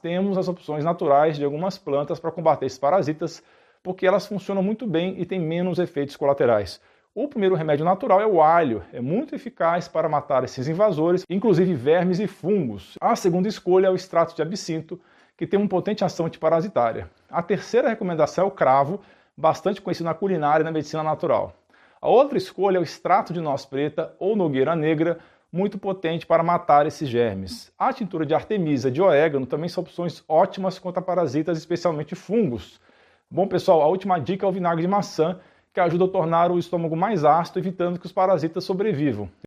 temos as opções naturais de algumas plantas para combater esses parasitas, porque elas funcionam muito bem e têm menos efeitos colaterais. O primeiro remédio natural é o alho, é muito eficaz para matar esses invasores, inclusive vermes e fungos. A segunda escolha é o extrato de absinto, que tem uma potente ação antiparasitária. A terceira recomendação é o cravo, bastante conhecido na culinária e na medicina natural. A outra escolha é o extrato de noz preta ou nogueira negra, muito potente para matar esses germes. A tintura de artemisa de orégano também são opções ótimas contra parasitas, especialmente fungos. Bom, pessoal, a última dica é o vinagre de maçã, que ajuda a tornar o estômago mais ácido, evitando que os parasitas sobrevivam.